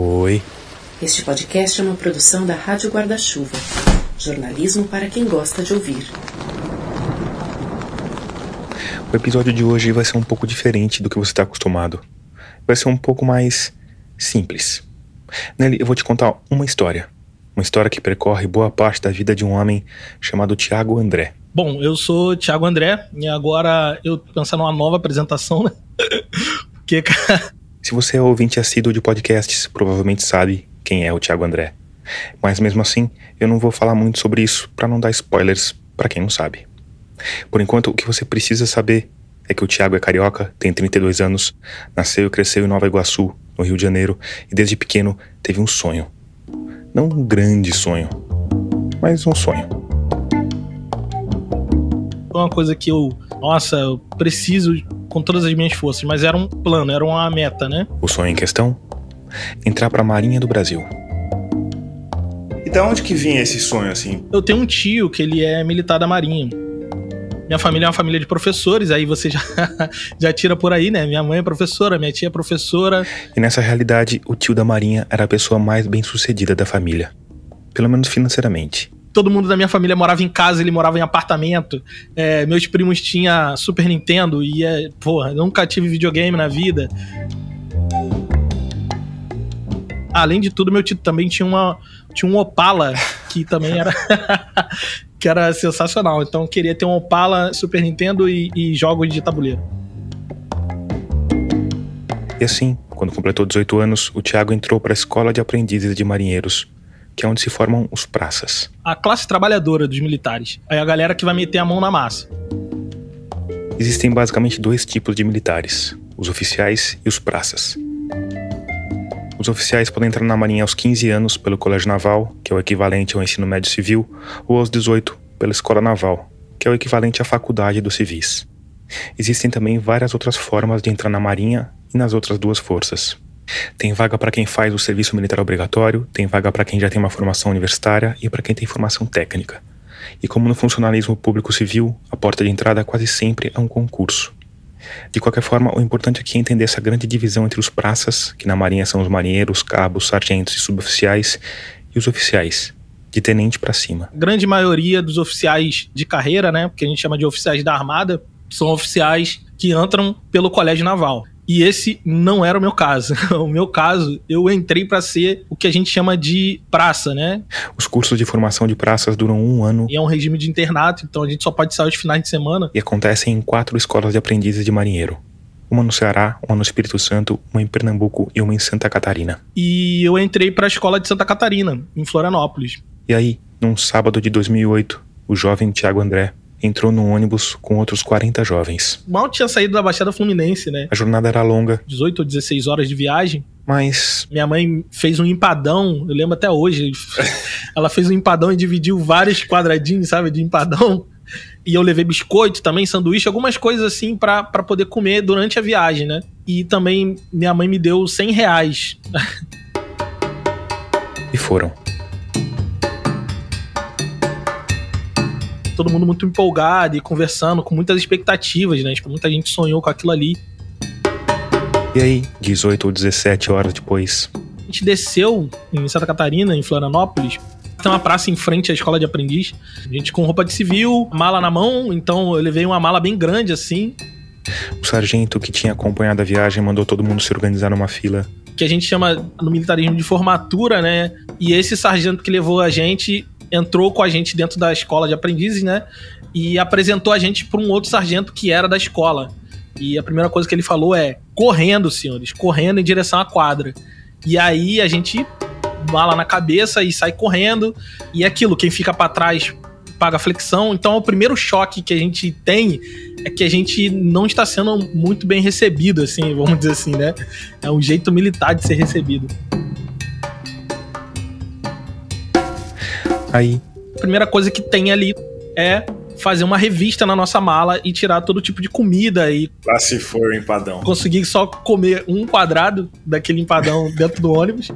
Oi. Este podcast é uma produção da Rádio Guarda-Chuva. Jornalismo para quem gosta de ouvir. O episódio de hoje vai ser um pouco diferente do que você está acostumado. Vai ser um pouco mais simples. Nele eu vou te contar uma história. Uma história que percorre boa parte da vida de um homem chamado Tiago André. Bom, eu sou Tiago André e agora eu tô pensando numa nova apresentação, né? Porque, cara, Se você é ouvinte assíduo de podcasts, provavelmente sabe quem é o Tiago André. Mas mesmo assim, eu não vou falar muito sobre isso para não dar spoilers para quem não sabe. Por enquanto, o que você precisa saber é que o Tiago é carioca, tem 32 anos, nasceu e cresceu em Nova Iguaçu, no Rio de Janeiro, e desde pequeno teve um sonho. Não um grande sonho, mas um sonho. uma coisa que eu, nossa, eu preciso com todas as minhas forças, mas era um plano, era uma meta, né? O sonho em questão? Entrar para a Marinha do Brasil. E da onde que vinha esse sonho, assim? Eu tenho um tio que ele é militar da Marinha. Minha família é uma família de professores, aí você já, já tira por aí, né? Minha mãe é professora, minha tia é professora. E nessa realidade, o tio da Marinha era a pessoa mais bem sucedida da família. Pelo menos financeiramente. Todo mundo da minha família morava em casa, ele morava em apartamento. É, meus primos tinham Super Nintendo e, é, porra, nunca tive videogame na vida. Além de tudo, meu tio também tinha, uma, tinha um Opala, que também era. que era sensacional. Então queria ter um Opala, Super Nintendo e, e jogos de tabuleiro. E assim, quando completou 18 anos, o Tiago entrou para a Escola de Aprendizes de Marinheiros, que é onde se formam os praças. A classe trabalhadora dos militares. É a galera que vai meter a mão na massa. Existem basicamente dois tipos de militares: os oficiais e os praças. Os oficiais podem entrar na Marinha aos 15 anos pelo Colégio Naval, que é o equivalente ao ensino médio civil, ou aos 18 pela Escola Naval, que é o equivalente à faculdade dos civis. Existem também várias outras formas de entrar na Marinha e nas outras duas forças. Tem vaga para quem faz o serviço militar obrigatório, tem vaga para quem já tem uma formação universitária e para quem tem formação técnica. E como no funcionalismo público civil, a porta de entrada quase sempre é um concurso. De qualquer forma, o importante aqui é entender essa grande divisão entre os praças, que na Marinha são os marinheiros, cabos, sargentos e suboficiais, e os oficiais, de tenente para cima. A grande maioria dos oficiais de carreira, né? Porque a gente chama de oficiais da Armada, são oficiais que entram pelo Colégio Naval. E esse não era o meu caso. O meu caso, eu entrei para ser o que a gente chama de praça, né? Os cursos de formação de praças duram um ano E é um regime de internato, então a gente só pode sair aos finais de semana. e acontecem em quatro escolas de aprendizes de marinheiro. Uma no Ceará, uma no Espírito Santo, uma em Pernambuco e uma em Santa Catarina. E eu entrei para a escola de Santa Catarina, em Florianópolis. E aí, num sábado de 2008, o jovem Tiago André entrou num ônibus com outros 40 jovens. Mal tinha saído da Baixada Fluminense, né? A jornada era longa, 18 ou 16 horas de viagem. mas Minha mãe fez um empadão, eu lembro até hoje. Ela fez um empadão e dividiu vários quadradinhos, sabe, de empadão. E eu levei biscoito também, sanduíche, algumas coisas assim pra pra poder comer durante a viagem, né? E também minha mãe me deu 100 reais. e foram. Todo mundo muito empolgado e conversando, com muitas expectativas, né? Tipo, muita gente sonhou com aquilo ali. E aí, 18 ou 17 horas depois, A gente desceu em Santa Catarina, em Florianópolis. Tem uma praça em frente à escola de aprendiz. A gente com roupa de civil, mala na mão, então eu levei uma mala bem grande assim, o sargento que tinha acompanhado a viagem mandou todo mundo se organizar numa fila. que a gente chama no militarismo de formatura, né? E esse sargento que levou a gente entrou com a gente dentro da escola de aprendizes, né? E apresentou a gente para um outro sargento que era da escola. E a primeira coisa que ele falou é: correndo, senhores, correndo em direção à quadra. E aí a gente bala na cabeça e sai correndo. E é aquilo, quem fica para trás paga flexão. Então o primeiro choque que a gente tem é que a gente não está sendo muito bem recebido, assim, vamos dizer assim, né? É um jeito militar de ser recebido. Aí, A primeira coisa que tem ali é fazer uma revista na nossa mala e tirar todo tipo de comida e Lá se for o empadão. conseguir só comer um quadrado daquele empadão dentro do ônibus.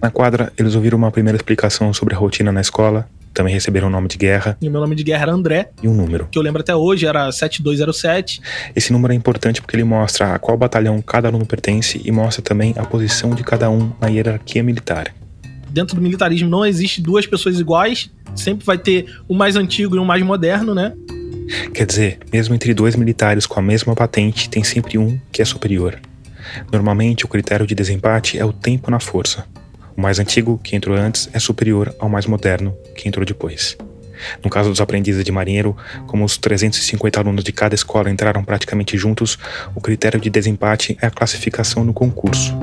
na quadra, eles ouviram uma primeira explicação sobre a rotina na escola também receberam o nome de guerra. E o meu nome de guerra era André. E um número. Que eu lembro até hoje, era 7207. Esse número é importante porque ele mostra a qual batalhão cada aluno pertence e mostra também a posição de cada um na hierarquia militar. Dentro do militarismo não existe duas pessoas iguais, sempre vai ter o mais antigo e o mais moderno, né? Quer dizer, mesmo entre dois militares com a mesma patente, tem sempre um que é superior. Normalmente, o critério de desempate é o tempo na força. O mais antigo, que entrou antes, é superior ao mais moderno, que entrou depois. No caso dos aprendizes de marinheiro, como os 350 alunos de cada escola entraram praticamente juntos, o critério de desempate é a classificação no concurso.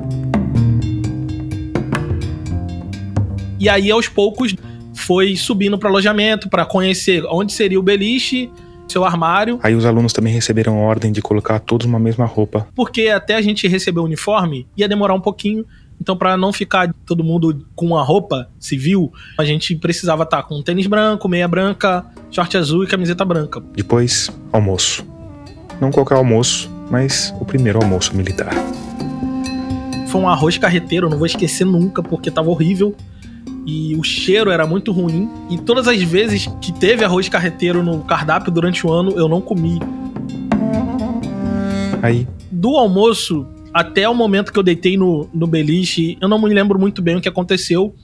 E aí, aos poucos, foi subindo para alojamento para conhecer onde seria o beliche, seu armário. Aí os alunos também receberam ordem de colocar todos uma mesma roupa. Porque até a gente receber o uniforme ia demorar um pouquinho. Então, para não ficar todo mundo com uma roupa civil, a gente precisava estar tá com tênis branco, meia branca, short azul e camiseta branca. Depois, almoço. Não qualquer almoço, mas o primeiro almoço militar. Foi um arroz carreteiro, não vou esquecer nunca, porque tava horrível e o cheiro era muito ruim. E todas as vezes que teve arroz carreteiro no cardápio durante o ano, eu não comi. Aí. Do almoço até o momento que eu deitei no, no beliche, eu não me lembro muito bem o que aconteceu,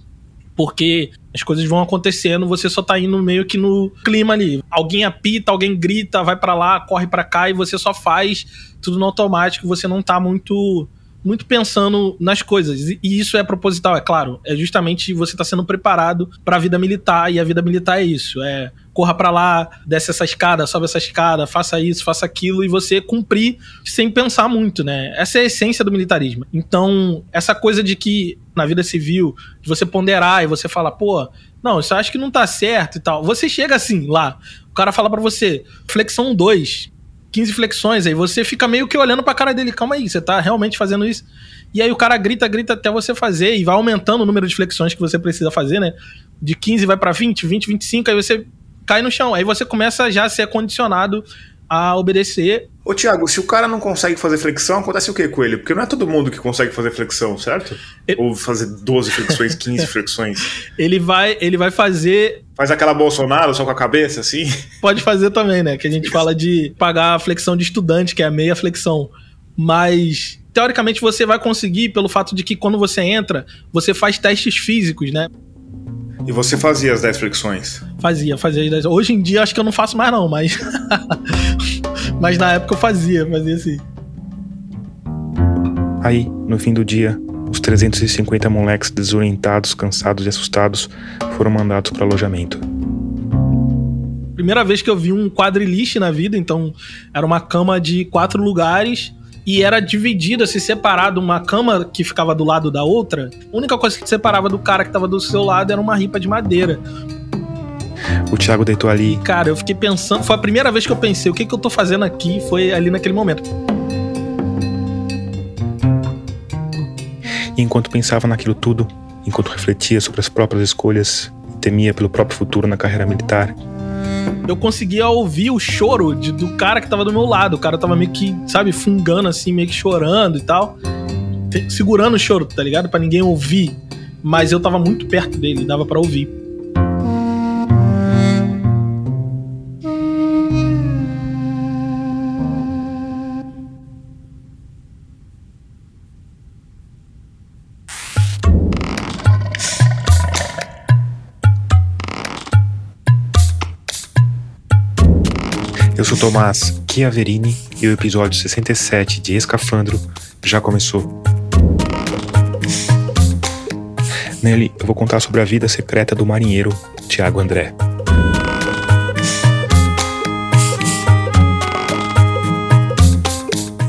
porque as coisas vão acontecendo, você só tá indo meio que no clima ali. Alguém apita, alguém grita, vai para lá, corre para cá e você só faz tudo no automático, você não tá muito muito pensando nas coisas. E isso é proposital, é claro. É justamente você estar tá sendo preparado para a vida militar. E a vida militar é isso: é corra para lá, desce essa escada, sobe essa escada, faça isso, faça aquilo, e você cumprir sem pensar muito, né? Essa é a essência do militarismo. Então, essa coisa de que na vida civil, você ponderar e você falar, pô, não, isso acho que não tá certo e tal. Você chega assim lá, o cara fala para você, flexão 2, 15 flexões, aí você fica meio que olhando pra cara dele, calma aí, você tá realmente fazendo isso? E aí o cara grita, grita até você fazer e vai aumentando o número de flexões que você precisa fazer, né? De 15 vai para 20, 20, 25, aí você cai no chão. Aí você começa já a ser condicionado a obedecer. Ô Thiago, se o cara não consegue fazer flexão, acontece o que com ele? Porque não é todo mundo que consegue fazer flexão, certo? Ele... Ou fazer 12 flexões, 15 flexões. Ele vai, ele vai fazer. Faz aquela Bolsonaro só com a cabeça, assim? Pode fazer também, né? Que a gente fala de pagar a flexão de estudante, que é a meia flexão. Mas teoricamente você vai conseguir pelo fato de que quando você entra, você faz testes físicos, né? E você fazia as 10 flexões? Fazia, fazia as 10. Hoje em dia acho que eu não faço mais não, mas mas na época eu fazia, fazia assim. Aí, no fim do dia, os 350 moleques desorientados, cansados e assustados foram mandados para alojamento. Primeira vez que eu vi um quadriliche na vida, então era uma cama de quatro lugares e era dividida, se separado, uma cama que ficava do lado da outra. A única coisa que separava do cara que tava do seu lado era uma ripa de madeira. O Thiago deitou ali. Cara, eu fiquei pensando. Foi a primeira vez que eu pensei: o que, que eu tô fazendo aqui? Foi ali naquele momento. E enquanto pensava naquilo tudo, enquanto refletia sobre as próprias escolhas e temia pelo próprio futuro na carreira militar, eu conseguia ouvir o choro de, do cara que tava do meu lado. O cara tava meio que, sabe, fungando assim, meio que chorando e tal. Segurando o choro, tá ligado? para ninguém ouvir. Mas eu tava muito perto dele, dava para ouvir. Sou Tomás Chiaverini e o episódio 67 de Escafandro já começou. Nele, eu vou contar sobre a vida secreta do marinheiro Tiago André.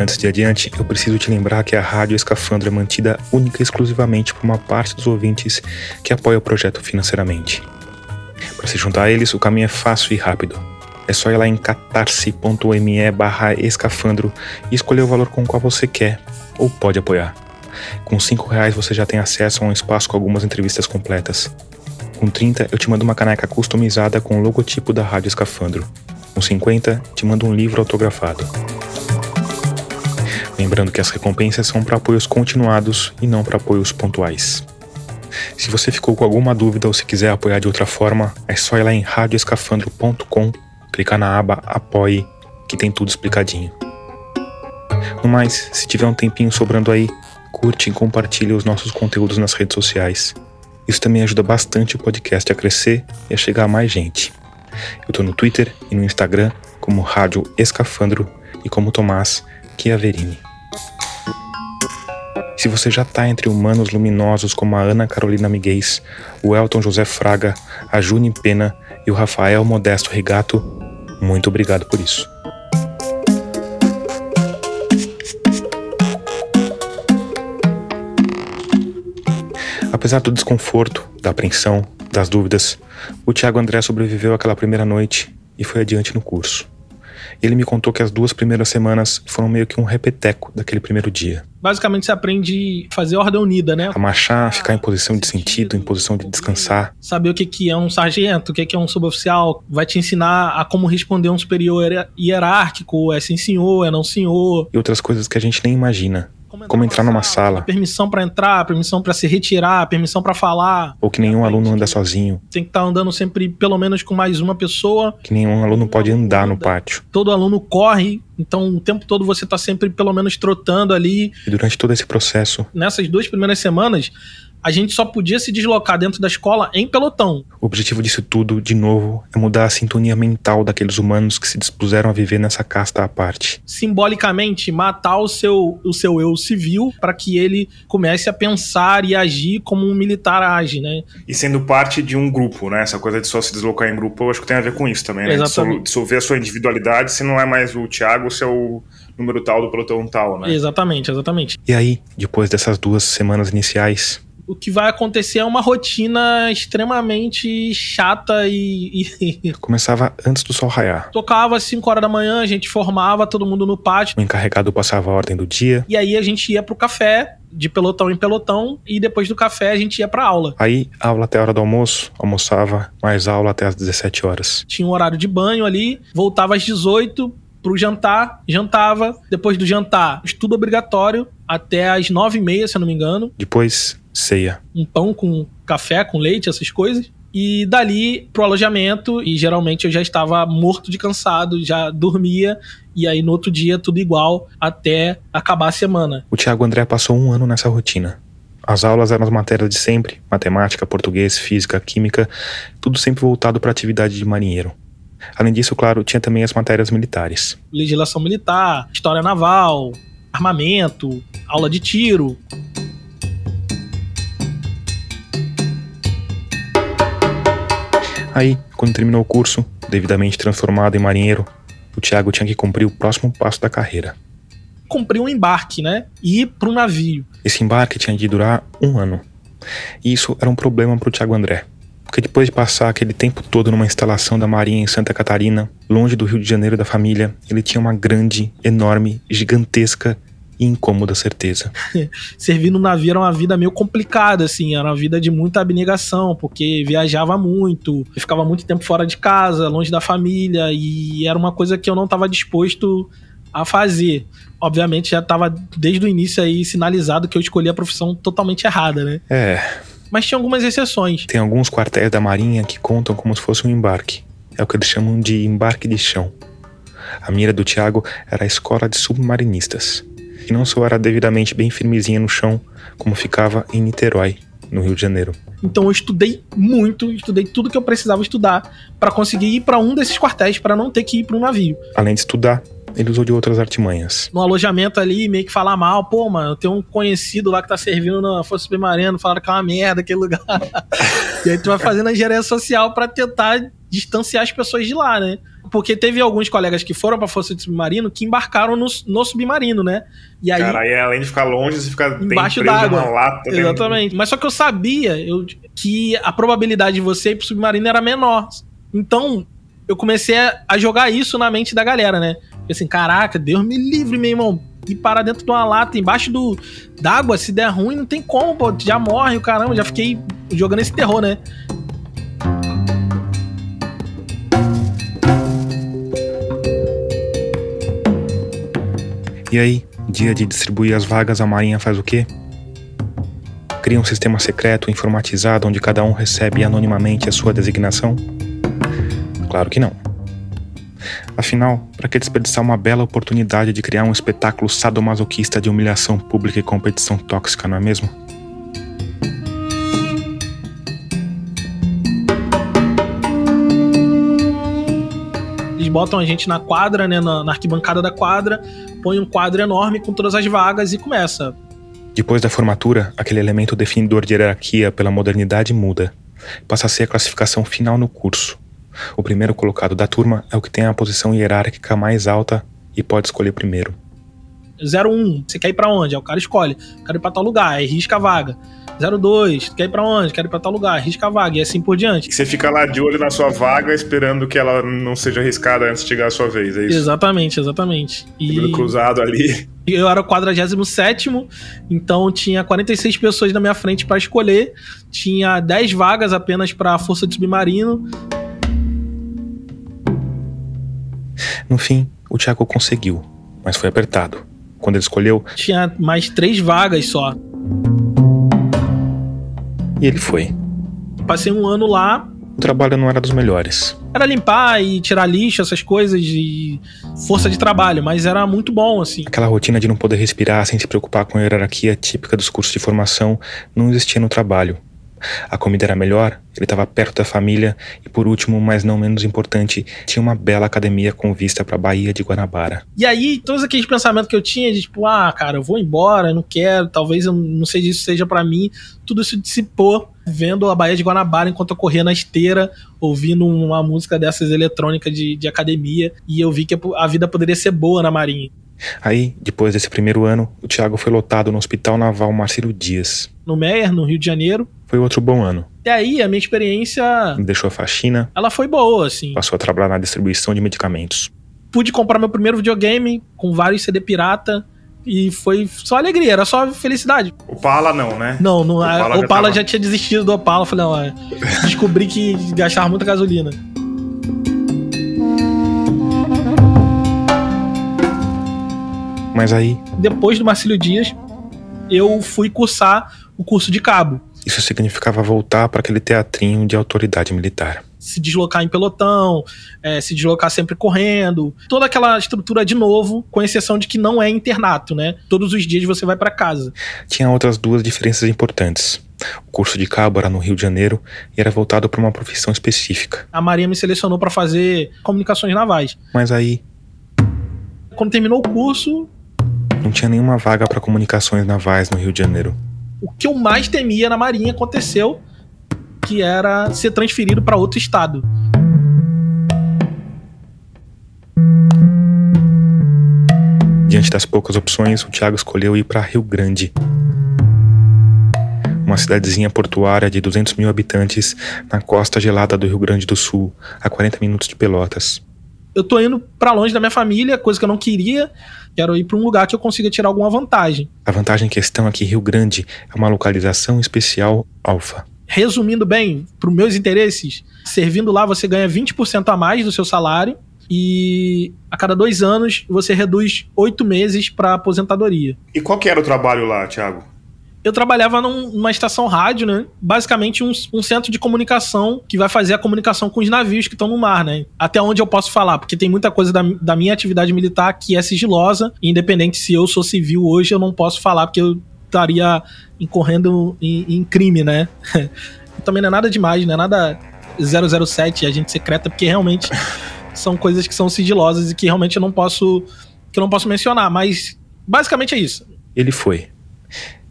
Antes de adiante, eu preciso te lembrar que a Rádio Escafandro é mantida única e exclusivamente por uma parte dos ouvintes que apoia o projeto financeiramente. Para se juntar a eles, o caminho é fácil e rápido é só ir lá em catarse.me barra escafandro e escolher o valor com o qual você quer ou pode apoiar. Com 5 reais você já tem acesso a um espaço com algumas entrevistas completas. Com 30 eu te mando uma caneca customizada com o logotipo da Rádio Escafandro. Com 50 te mando um livro autografado. Lembrando que as recompensas são para apoios continuados e não para apoios pontuais. Se você ficou com alguma dúvida ou se quiser apoiar de outra forma, é só ir lá em radioescafandro.com, clicar na aba Apoie, que tem tudo explicadinho. No mais, se tiver um tempinho sobrando aí, curte e compartilhe os nossos conteúdos nas redes sociais. Isso também ajuda bastante o podcast a crescer e a chegar a mais gente. Eu tô no Twitter e no Instagram como Rádio Escafandro e como Tomás Chiaverini. Se você já está entre humanos luminosos como a Ana Carolina Miguez, o Elton José Fraga, a Juni Pena e o Rafael Modesto Rigato, muito obrigado por isso. Apesar do desconforto, da apreensão, das dúvidas, o Tiago André sobreviveu àquela primeira noite e foi adiante no curso. Ele me contou que as duas primeiras semanas foram meio que um repeteco daquele primeiro dia. Basicamente você aprende a fazer ordem unida, né? A marchar, ficar em posição de sentido, em posição de descansar. Saber o que, é um sargento, o que, que é um suboficial, vai te ensinar a como responder um superior hierárquico, é sim senhor, é não senhor. E outras coisas que a gente nem imagina como entrar numa sala, permissão para entrar, permissão para se retirar, permissão para falar. Ou que nenhum aluno anda sozinho. Tem que estar tá andando sempre pelo menos com mais uma pessoa. Que nenhum aluno pode andar no pátio. Todo aluno corre, então o tempo todo você está sempre pelo menos trotando ali. E durante todo esse processo. Nessas duas primeiras semanas, a gente só podia se deslocar dentro da escola em pelotão. O objetivo disso tudo, de novo, é mudar a sintonia mental daqueles humanos que se dispuseram a viver nessa casta à parte. Simbolicamente, matar o seu, o seu eu civil para que ele comece a pensar e agir como um militar age, né? E sendo parte de um grupo, né? Essa coisa de só se deslocar em grupo, eu acho que tem a ver com isso também, né? Exatamente. Dissolver a sua individualidade, se não é mais o Thiago, se é o número tal do pelotão tal, né? Exatamente, exatamente. E aí, depois dessas duas semanas iniciais, o que vai acontecer é uma rotina extremamente chata e. e... Começava antes do sol raiar. Tocava às 5 horas da manhã, a gente formava todo mundo no pátio. O encarregado passava a ordem do dia. E aí a gente ia pro café, de pelotão em pelotão, e depois do café a gente ia pra aula. Aí, aula até a hora do almoço, almoçava, mais aula até as 17 horas. Tinha um horário de banho ali, voltava às 18 pro jantar, jantava. Depois do jantar, estudo obrigatório até às 9 e meia, se eu não me engano. Depois, ceia. Um pão com café, com leite, essas coisas. E dali pro alojamento, e geralmente eu já estava morto de cansado, já dormia, e aí no outro dia tudo igual até acabar a semana. O Tiago André passou um ano nessa rotina. As aulas eram as matérias de sempre: matemática, português, física, química, tudo sempre voltado para a atividade de marinheiro. Além disso, claro, tinha também as matérias militares: legislação militar, história naval, armamento, aula de tiro. Aí, quando terminou o curso, devidamente transformado em marinheiro, o Tiago tinha que cumprir o próximo passo da carreira. Cumprir um embarque, né? E ir para um navio. Esse embarque tinha de durar um ano. E isso era um problema para o Tiago André. Porque depois de passar aquele tempo todo numa instalação da Marinha em Santa Catarina, longe do Rio de Janeiro da família, ele tinha uma grande, enorme, gigantesca e incômoda certeza. Servir no navio era uma vida meio complicada, assim, era uma vida de muita abnegação, porque viajava muito, ficava muito tempo fora de casa, longe da família, e era uma coisa que eu não estava disposto a fazer. Obviamente já estava desde o início aí sinalizado que eu escolhi a profissão totalmente errada, né? É. Mas tinha algumas exceções. Tem alguns quartéis da Marinha que contam como se fosse um embarque. É o que eles chamam de embarque de chão. A mira do Tiago era a escola de submarinistas e não só era devidamente bem firmezinha no chão, como ficava em Niterói, no Rio de Janeiro. Então eu estudei muito, estudei tudo que eu precisava estudar para conseguir ir para um desses quartéis, para não ter que ir para um navio. Além de estudar, ele usou de outras artimanhas. No alojamento ali, meio que falar mal, pô, mano, tem um conhecido lá que tá servindo na Força Submarina, falaram que é uma merda aquele lugar. e aí tu vai fazendo a engenharia social para tentar distanciar as pessoas de lá, né? Porque teve alguns colegas que foram pra Força de Submarino que embarcaram no, no submarino, né? E aí, Cara, aí além de ficar longe, você fica embaixo d'água. Exatamente. Mas só que eu sabia eu, que a probabilidade de você ir pro submarino era menor. Então, eu comecei a jogar isso na mente da galera, né? assim, caraca, Deus me livre, meu irmão. E parar dentro de uma lata, embaixo do d'água, se der ruim, não tem como, pô. Já morre o caramba. Já fiquei jogando esse terror, né? E aí, dia de distribuir as vagas, a Marinha faz o quê? Cria um sistema secreto informatizado onde cada um recebe anonimamente a sua designação? Claro que não. Afinal, para que desperdiçar uma bela oportunidade de criar um espetáculo sadomasoquista de humilhação pública e competição tóxica, não é mesmo? Eles botam a gente na quadra, né, na, na arquibancada da quadra, põe um quadro enorme com todas as vagas e começa. Depois da formatura, aquele elemento definidor de hierarquia pela modernidade muda. Passa a ser a classificação final no curso. O primeiro colocado da turma é o que tem a posição hierárquica mais alta e pode escolher primeiro. 01, você quer ir para onde? Aí o cara escolhe. Quero ir pra tal lugar, aí risca a vaga. 02, quer ir pra onde? Quero ir pra tal lugar, risca a vaga, e assim por diante. E você fica lá de olho na sua vaga, esperando que ela não seja arriscada antes de chegar a sua vez, é isso? Exatamente, exatamente. E... cruzado ali. Eu era o 47, então tinha 46 pessoas na minha frente para escolher, tinha 10 vagas apenas para a Força de Submarino. No fim, o Thiago conseguiu, mas foi apertado. Quando ele escolheu, tinha mais três vagas só. E ele foi. Passei um ano lá. O trabalho não era dos melhores. Era limpar e tirar lixo, essas coisas de força de trabalho, mas era muito bom, assim. Aquela rotina de não poder respirar sem se preocupar com a hierarquia típica dos cursos de formação não existia no trabalho. A comida era melhor, ele estava perto da família e, por último, mas não menos importante, tinha uma bela academia com vista para a Baía de Guanabara. E aí, todos aqueles pensamentos que eu tinha de tipo, ah, cara, eu vou embora, eu não quero, talvez eu não sei se isso seja para mim, tudo isso dissipou vendo a Baía de Guanabara enquanto eu corria na esteira, ouvindo uma música dessas eletrônicas de, de academia, e eu vi que a vida poderia ser boa na Marinha. Aí, depois desse primeiro ano, o Thiago foi lotado no Hospital Naval Marcelo Dias. No Meier, no Rio de Janeiro. Foi outro bom ano. E aí, a minha experiência. Me deixou a faxina. Ela foi boa, assim. Passou a trabalhar na distribuição de medicamentos. Pude comprar meu primeiro videogame com vários CD pirata. E foi só alegria, era só felicidade. O Opala não, né? Não, não o Opala, já, Opala tava... já tinha desistido do Opala. Falei, não, é, descobri que gastava muita gasolina. Mas aí. Depois do Marcílio Dias, eu fui cursar o curso de cabo. Isso significava voltar para aquele teatrinho de autoridade militar. Se deslocar em pelotão, é, se deslocar sempre correndo, toda aquela estrutura de novo, com exceção de que não é internato, né? Todos os dias você vai para casa. Tinha outras duas diferenças importantes. O curso de cabo era no Rio de Janeiro e era voltado para uma profissão específica. A Marinha me selecionou para fazer comunicações navais. Mas aí. Quando terminou o curso, não tinha nenhuma vaga para comunicações navais no Rio de Janeiro. O que eu mais temia na Marinha aconteceu, que era ser transferido para outro estado. Diante das poucas opções, o Thiago escolheu ir para Rio Grande, uma cidadezinha portuária de 200 mil habitantes na costa gelada do Rio Grande do Sul, a 40 minutos de Pelotas. Eu tô indo para longe da minha família, coisa que eu não queria, Quero ir para um lugar que eu consiga tirar alguma vantagem. A vantagem em questão aqui, Rio Grande, é uma localização especial alfa. Resumindo bem, para os meus interesses, servindo lá você ganha 20% a mais do seu salário e a cada dois anos você reduz oito meses para aposentadoria. E qual que era o trabalho lá, Thiago? Eu trabalhava num, numa estação rádio, né? Basicamente um, um, centro de comunicação que vai fazer a comunicação com os navios que estão no mar, né? Até onde eu posso falar, porque tem muita coisa da, da minha atividade militar que é sigilosa, independente se eu sou civil hoje, eu não posso falar porque eu estaria incorrendo em, em crime, né? Também não é nada demais, não é nada 007, agente secreta, porque realmente são coisas que são sigilosas e que realmente eu não posso que eu não posso mencionar, mas basicamente é isso. Ele foi.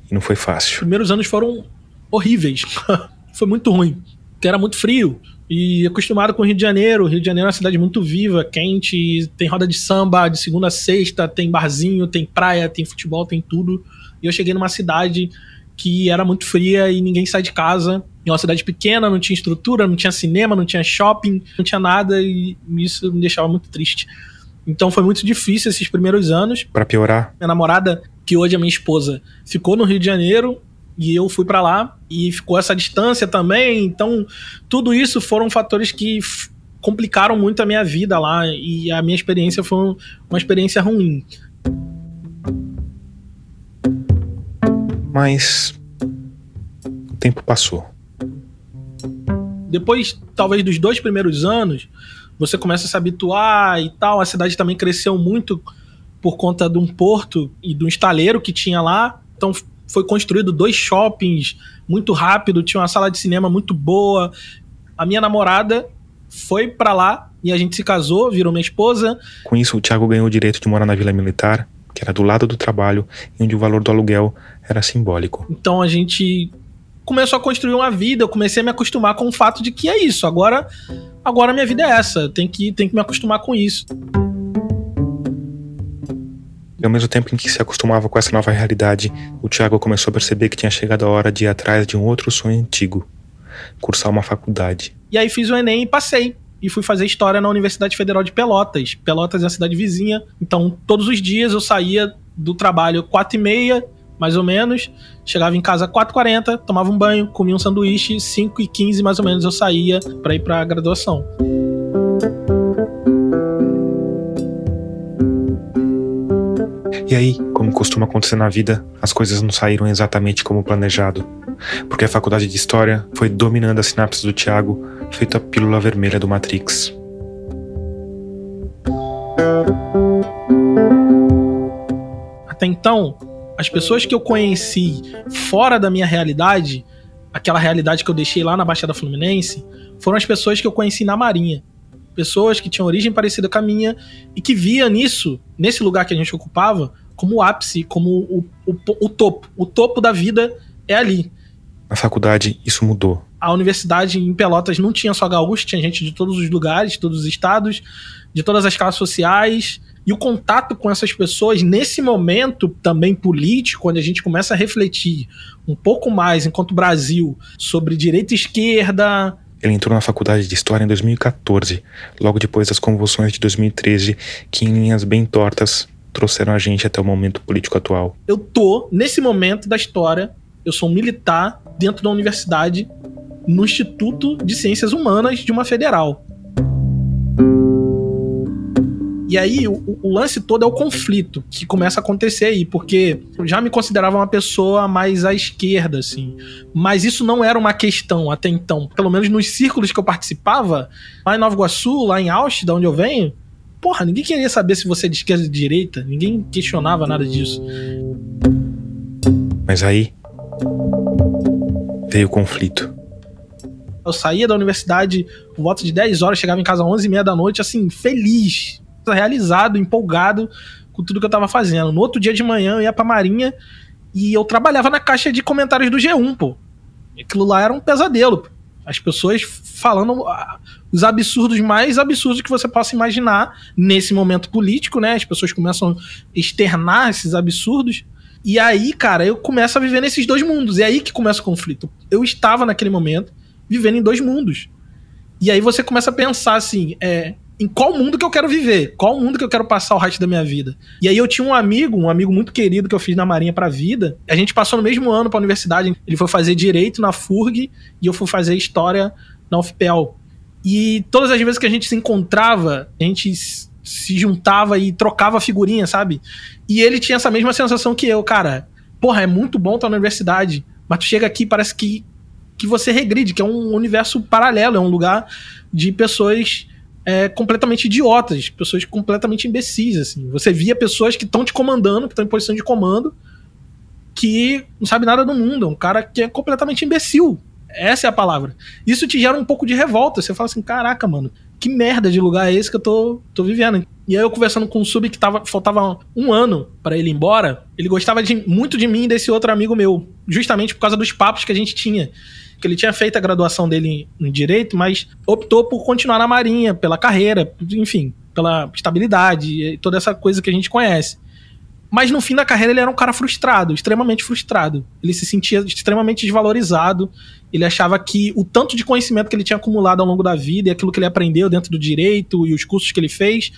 E não foi fácil. Os primeiros anos foram horríveis. foi muito ruim. Porque era muito frio. E acostumado com o Rio de Janeiro. O Rio de Janeiro é uma cidade muito viva, quente, tem roda de samba de segunda a sexta, tem barzinho, tem praia, tem futebol, tem tudo. E eu cheguei numa cidade que era muito fria e ninguém sai de casa. É uma cidade pequena, não tinha estrutura, não tinha cinema, não tinha shopping, não tinha nada e isso me deixava muito triste. Então foi muito difícil esses primeiros anos. Para piorar. Minha namorada que hoje a minha esposa ficou no Rio de Janeiro e eu fui para lá e ficou essa distância também. Então, tudo isso foram fatores que complicaram muito a minha vida lá e a minha experiência foi uma experiência ruim. Mas tempo passou. Depois, talvez dos dois primeiros anos, você começa a se habituar e tal. A cidade também cresceu muito por conta de um porto e de um estaleiro que tinha lá. Então foi construído dois shoppings muito rápido, tinha uma sala de cinema muito boa. A minha namorada foi para lá e a gente se casou, virou minha esposa. Com isso, o Thiago ganhou o direito de morar na Vila Militar, que era do lado do trabalho, e onde o valor do aluguel era simbólico. Então a gente começou a construir uma vida, eu comecei a me acostumar com o fato de que é isso. Agora, agora minha vida é essa, tem que, tem que me acostumar com isso. E ao mesmo tempo em que se acostumava com essa nova realidade, o Tiago começou a perceber que tinha chegado a hora de ir atrás de um outro sonho antigo: cursar uma faculdade. E aí fiz o Enem e passei. E fui fazer história na Universidade Federal de Pelotas. Pelotas é a cidade vizinha. Então, todos os dias eu saía do trabalho quatro e meia, mais ou menos. Chegava em casa 4h40, tomava um banho, comia um sanduíche, 5h15 mais ou menos eu saía para ir para a graduação. E aí, como costuma acontecer na vida, as coisas não saíram exatamente como planejado. Porque a faculdade de História foi dominando as sinapses do Tiago, feito a pílula vermelha do Matrix. Até então, as pessoas que eu conheci fora da minha realidade, aquela realidade que eu deixei lá na Baixada Fluminense, foram as pessoas que eu conheci na Marinha. Pessoas que tinham origem parecida com a minha e que via nisso, nesse lugar que a gente ocupava, como o ápice, como o, o, o topo. O topo da vida é ali. Na faculdade, isso mudou. A universidade em Pelotas não tinha só gaúcho, tinha gente de todos os lugares, de todos os estados, de todas as classes sociais. E o contato com essas pessoas, nesse momento também político, onde a gente começa a refletir um pouco mais, enquanto Brasil, sobre direita e esquerda. Ele entrou na faculdade de História em 2014, logo depois das convulsões de 2013, que em linhas bem tortas trouxeram a gente até o momento político atual. Eu tô, nesse momento da história, eu sou um militar dentro da universidade, no Instituto de Ciências Humanas de uma federal. E aí, o, o, lance todo é o conflito que começa a acontecer aí, porque eu já me considerava uma pessoa mais à esquerda, assim. Mas isso não era uma questão até então. Pelo menos nos círculos que eu participava, lá em Nova Iguaçu, lá em Austin, da onde eu venho, porra, ninguém queria saber se você é de esquerda ou de direita, ninguém questionava nada disso. Mas aí veio o conflito. Eu saía da universidade por volta de 10 horas, chegava em casa às 11 e meia da noite, assim, feliz, realizado, empolgado com tudo que eu tava fazendo. No outro dia de manhã eu ia pra Marinha e eu trabalhava na caixa de comentários do G1, pô. Aquilo lá era um pesadelo. As pessoas falando ah, os absurdos mais absurdos que você possa imaginar nesse momento político, né? As pessoas começam a externar esses absurdos. E aí, cara, eu começo a viver nesses dois mundos. E é aí que começa o conflito. Eu estava naquele momento vivendo em dois mundos. E aí você começa a pensar assim, é, em qual mundo que eu quero viver, qual mundo que eu quero passar o resto da minha vida. E aí eu tinha um amigo, um amigo muito querido que eu fiz na Marinha pra vida. A gente passou no mesmo ano pra universidade. Ele foi fazer direito na FURG e eu fui fazer história na UFPEL. E todas as vezes que a gente se encontrava, a gente se juntava e trocava figurinha, sabe? E ele tinha essa mesma sensação que eu, cara. Porra, é muito bom estar na universidade, mas tu chega aqui parece que que você regride, que é um universo paralelo, é um lugar de pessoas é, completamente idiotas, pessoas completamente imbecis, assim. Você via pessoas que estão te comandando, que estão em posição de comando, que não sabe nada do mundo, é um cara que é completamente imbecil. Essa é a palavra. Isso te gera um pouco de revolta. Você fala assim, caraca, mano, que merda de lugar é esse que eu tô, tô vivendo? E aí eu conversando com o Sub que tava, faltava um ano para ele ir embora, ele gostava de, muito de mim e desse outro amigo meu, justamente por causa dos papos que a gente tinha que ele tinha feito a graduação dele em direito, mas optou por continuar na Marinha, pela carreira, enfim, pela estabilidade e toda essa coisa que a gente conhece. Mas no fim da carreira ele era um cara frustrado, extremamente frustrado. Ele se sentia extremamente desvalorizado. Ele achava que o tanto de conhecimento que ele tinha acumulado ao longo da vida e aquilo que ele aprendeu dentro do direito e os cursos que ele fez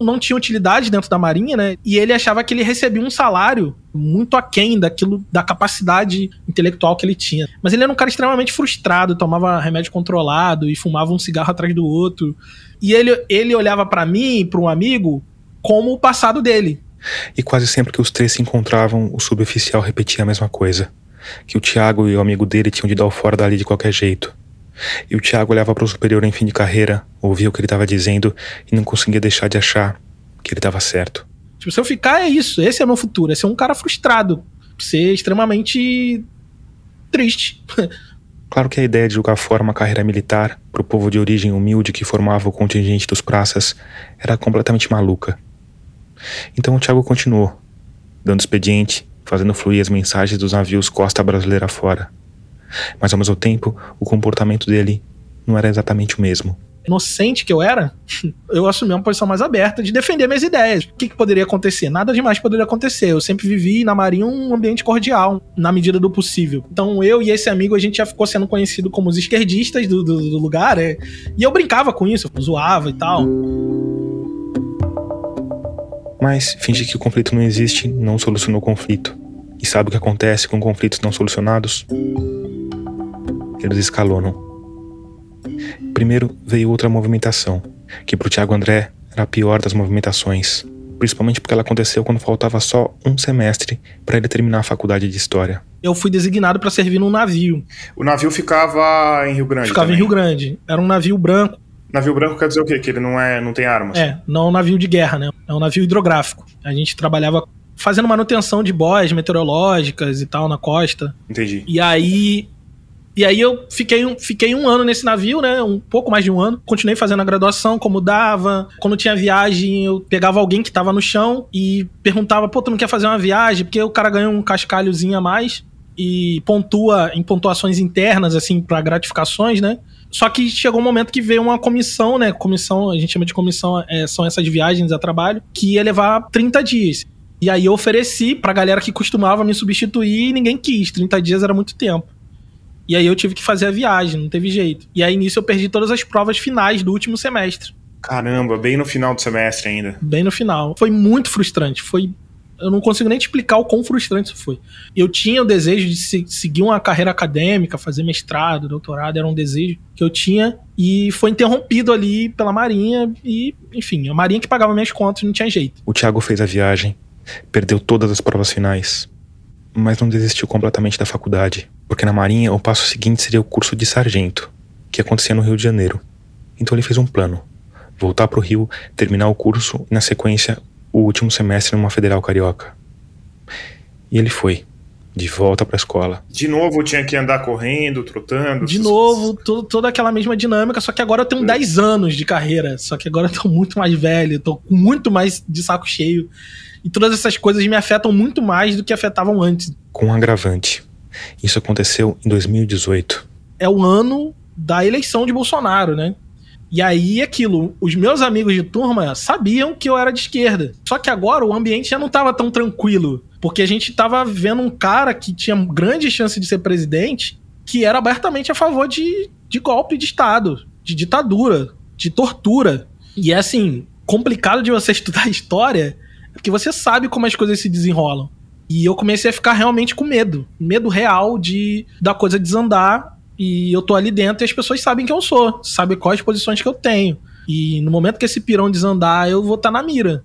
não tinha utilidade dentro da Marinha, né? E ele achava que ele recebia um salário muito aquém daquilo, da capacidade intelectual que ele tinha. Mas ele era um cara extremamente frustrado, tomava remédio controlado e fumava um cigarro atrás do outro. E ele, ele olhava para mim para um amigo como o passado dele. E quase sempre que os três se encontravam, o suboficial repetia a mesma coisa. que o Tiago e o amigo dele tinham de dar o fora dali de qualquer jeito. E o Tiago olhava para o superior em fim de carreira, ouvia o que ele estava dizendo e não conseguia deixar de achar que ele estava certo. Tipo, se eu ficar, é isso. Esse é o meu futuro. É ser um cara frustrado. Ser extremamente triste. Claro que a ideia de jogar fora uma carreira militar para o povo de origem humilde que formava o contingente dos praças era completamente maluca. Então o Thiago continuou, dando expediente, fazendo fluir as mensagens dos navios costa brasileira fora. Mas ao mesmo tempo, o comportamento dele não era exatamente o mesmo inocente que eu era, eu assumi uma posição mais aberta de defender minhas ideias. O que, que, poderia acontecer? Nada demais poderia acontecer. Eu sempre vivi na Marinha um ambiente cordial, na medida do possível. Então eu e esse amigo, a gente já ficou sendo conhecido como os esquerdistas do, do, do lugar, é. E eu brincava com isso, eu zoava e tal. Mas fingir que o conflito não existe não solucionou o conflito. E sabe o que acontece com conflitos não solucionados? Eles escalonam. Primeiro veio outra movimentação, que para o Tiago André era a pior das movimentações, principalmente porque ela aconteceu quando faltava só um semestre para ele terminar a faculdade de História. Eu fui designado para servir num navio. O navio ficava em Rio Grande Ficava também. em Rio Grande. Era um navio branco. Navio branco quer dizer o quê? Que ele não, é, não tem armas? É, não é um navio de guerra, né? É um navio hidrográfico. A gente trabalhava fazendo manutenção de boias meteorológicas e tal na costa. Entendi. E aí e aí eu fiquei um, fiquei um ano nesse navio, né? Um pouco mais de um ano. Continuei fazendo a graduação, como dava. Quando tinha viagem, eu pegava alguém que tava no chão e perguntava, pô, tu não quer fazer uma viagem? Porque o cara ganha um cascalhozinho a mais e pontua em pontuações internas, assim, para gratificações, né? Só que chegou um momento que veio uma comissão, né? Comissão, a gente chama de comissão, é, são essas viagens a trabalho, que ia levar 30 dias. E aí eu ofereci pra galera que costumava me substituir e ninguém quis. 30 dias era muito tempo. E aí eu tive que fazer a viagem, não teve jeito. E aí nisso eu perdi todas as provas finais do último semestre. Caramba, bem no final do semestre ainda. Bem no final. Foi muito frustrante. Foi. Eu não consigo nem explicar o quão frustrante isso foi. Eu tinha o desejo de se, seguir uma carreira acadêmica, fazer mestrado, doutorado, era um desejo que eu tinha e foi interrompido ali pela Marinha e, enfim, a Marinha que pagava minhas contas, não tinha jeito. O Thiago fez a viagem, perdeu todas as provas finais, mas não desistiu completamente da faculdade, porque na Marinha o passo seguinte seria o curso de sargento, que acontecia no Rio de Janeiro. Então ele fez um plano: voltar para o Rio, terminar o curso e, na sequência, o último semestre numa federal carioca. E ele foi, de volta para a escola. De novo tinha que andar correndo, trotando. De novo, toda aquela mesma dinâmica, só que agora eu tenho é. 10 anos de carreira, só que agora eu tô muito mais velho, tô muito mais de saco cheio. E todas essas coisas me afetam muito mais do que afetavam antes. Com um agravante. Isso aconteceu em 2018. É o ano da eleição de Bolsonaro, né? E aí, aquilo, os meus amigos de turma sabiam que eu era de esquerda. Só que agora o ambiente já não estava tão tranquilo. Porque a gente estava vendo um cara que tinha grande chance de ser presidente, que era abertamente a favor de, de golpe de Estado, de ditadura, de tortura. E é assim, complicado de você estudar história porque você sabe como as coisas se desenrolam. E eu comecei a ficar realmente com medo. Medo real de da coisa desandar. E eu tô ali dentro e as pessoas sabem quem eu sou. Sabem quais posições que eu tenho. E no momento que esse pirão desandar, eu vou estar tá na mira.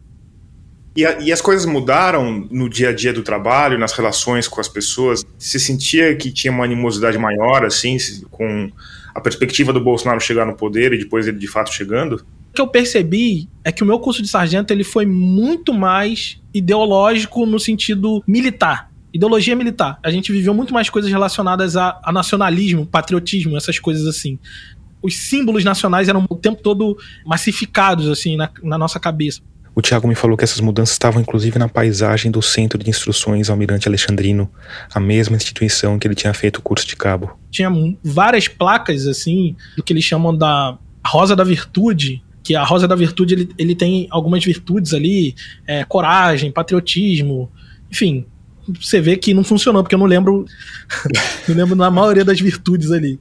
E, a, e, as coisas mudaram no dia a dia do trabalho, nas relações com as pessoas? Você sentia que tinha uma animosidade maior, assim, com a perspectiva do Bolsonaro chegar no poder e depois ele de fato chegando? O que eu percebi é que o meu curso de sargento ele foi muito mais ideológico no sentido militar. Ideologia militar. A gente viveu muito mais coisas relacionadas a, a nacionalismo, patriotismo, essas coisas assim os símbolos nacionais eram o tempo todo massificados assim na, na, nossa cabeça. O Tiago me falou que essas mudanças estavam inclusive na paisagem do Centro de Instruções Almirante Alexandrino, a mesma instituição que ele tinha feito o curso de cabo. Tinha várias placas assim, do que eles chamam da Rosa da Virtude, que a Rosa da Virtude ele, ele tem algumas virtudes ali, é, coragem, patriotismo, enfim. Você vê que não funcionou, porque eu não lembro. não lembro na maioria das virtudes ali.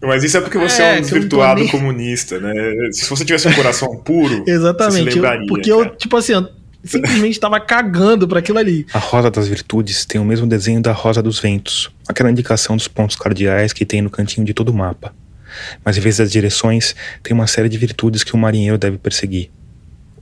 Mas isso é porque você é, é um desvirtuado nem... comunista, né? Se você tivesse um coração puro, Exatamente, você se lembraria. Eu, porque cara. eu, tipo assim, eu simplesmente estava cagando para aquilo ali. A Rosa das Virtudes tem o mesmo desenho da Rosa dos Ventos, aquela indicação dos pontos cardeais que tem no cantinho de todo o mapa. Mas em vez das direções, tem uma série de virtudes que o marinheiro deve perseguir.